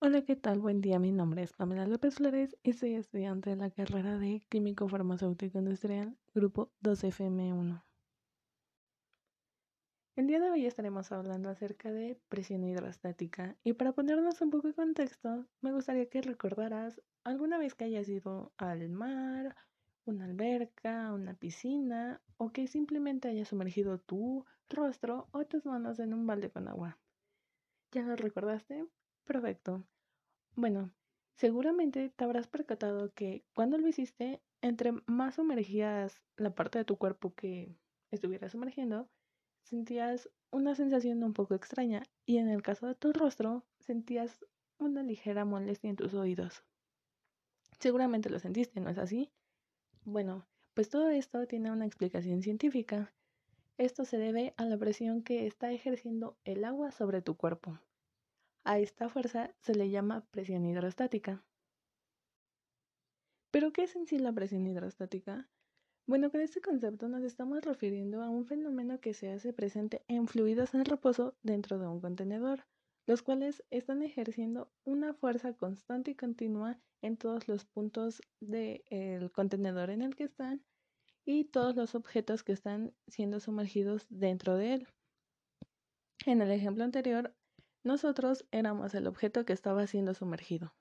Hola, ¿qué tal? Buen día, mi nombre es Pamela López Flores y soy estudiante de la carrera de Químico Farmacéutico Industrial, Grupo 2FM1. El día de hoy estaremos hablando acerca de presión hidrostática y para ponernos un poco de contexto, me gustaría que recordaras alguna vez que hayas ido al mar, una alberca, una piscina o que simplemente hayas sumergido tu rostro o tus manos en un balde con agua. ¿Ya lo recordaste? Perfecto. Bueno, seguramente te habrás percatado que cuando lo hiciste, entre más sumergías la parte de tu cuerpo que estuvieras sumergiendo, sentías una sensación un poco extraña y en el caso de tu rostro, sentías una ligera molestia en tus oídos. Seguramente lo sentiste, ¿no es así? Bueno, pues todo esto tiene una explicación científica. Esto se debe a la presión que está ejerciendo el agua sobre tu cuerpo. A esta fuerza se le llama presión hidrostática. ¿Pero qué es en sí la presión hidrostática? Bueno, con este concepto nos estamos refiriendo a un fenómeno que se hace presente en fluidos en reposo dentro de un contenedor, los cuales están ejerciendo una fuerza constante y continua en todos los puntos del contenedor en el que están y todos los objetos que están siendo sumergidos dentro de él. En el ejemplo anterior nosotros éramos el objeto que estaba siendo sumergido.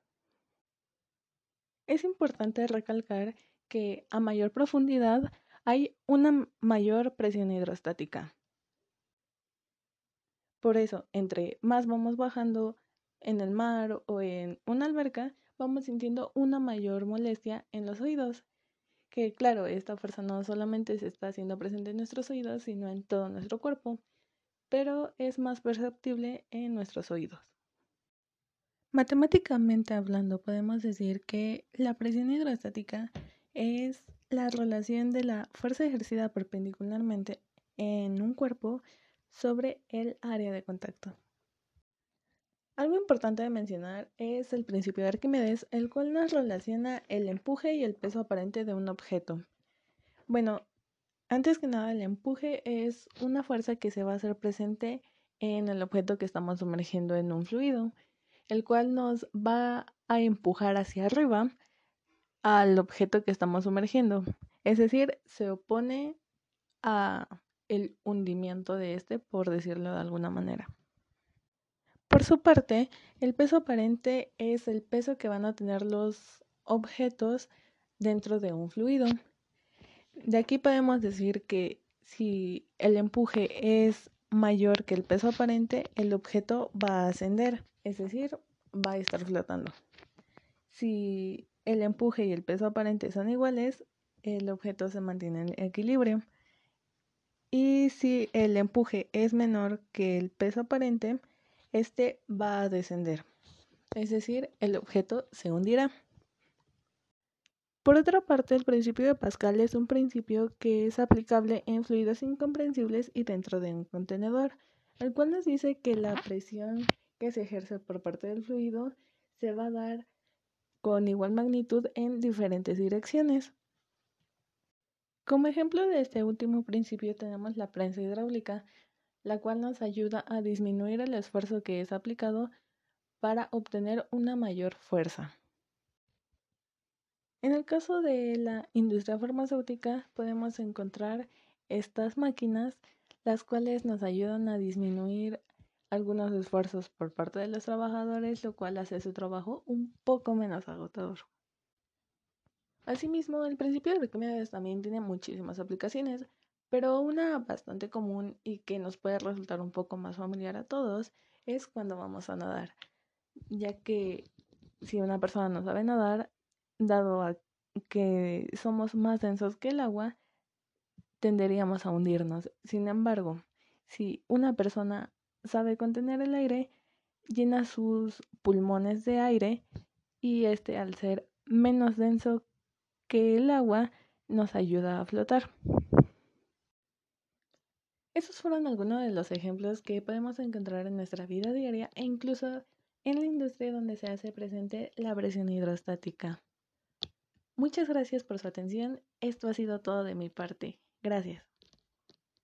Es importante recalcar que a mayor profundidad hay una mayor presión hidrostática. Por eso, entre más vamos bajando en el mar o en una alberca, vamos sintiendo una mayor molestia en los oídos. Que claro, esta fuerza no solamente se está haciendo presente en nuestros oídos, sino en todo nuestro cuerpo pero es más perceptible en nuestros oídos. Matemáticamente hablando, podemos decir que la presión hidrostática es la relación de la fuerza ejercida perpendicularmente en un cuerpo sobre el área de contacto. Algo importante de mencionar es el principio de Arquímedes, el cual nos relaciona el empuje y el peso aparente de un objeto. Bueno, antes que nada, el empuje es una fuerza que se va a hacer presente en el objeto que estamos sumergiendo en un fluido, el cual nos va a empujar hacia arriba al objeto que estamos sumergiendo. Es decir, se opone a el hundimiento de este, por decirlo de alguna manera. Por su parte, el peso aparente es el peso que van a tener los objetos dentro de un fluido. De aquí podemos decir que si el empuje es mayor que el peso aparente, el objeto va a ascender, es decir, va a estar flotando. Si el empuje y el peso aparente son iguales, el objeto se mantiene en equilibrio. Y si el empuje es menor que el peso aparente, este va a descender. Es decir, el objeto se hundirá. Por otra parte, el principio de Pascal es un principio que es aplicable en fluidos incomprensibles y dentro de un contenedor, el cual nos dice que la presión que se ejerce por parte del fluido se va a dar con igual magnitud en diferentes direcciones. Como ejemplo de este último principio tenemos la prensa hidráulica, la cual nos ayuda a disminuir el esfuerzo que es aplicado para obtener una mayor fuerza. En el caso de la industria farmacéutica podemos encontrar estas máquinas las cuales nos ayudan a disminuir algunos esfuerzos por parte de los trabajadores, lo cual hace su trabajo un poco menos agotador. Asimismo, el principio de Arquímedes también tiene muchísimas aplicaciones, pero una bastante común y que nos puede resultar un poco más familiar a todos es cuando vamos a nadar, ya que si una persona no sabe nadar, dado a que somos más densos que el agua, tenderíamos a hundirnos. Sin embargo, si una persona sabe contener el aire, llena sus pulmones de aire y este al ser menos denso que el agua nos ayuda a flotar. Esos fueron algunos de los ejemplos que podemos encontrar en nuestra vida diaria e incluso en la industria donde se hace presente la presión hidrostática. Muchas gracias por su atención. Esto ha sido todo de mi parte. Gracias.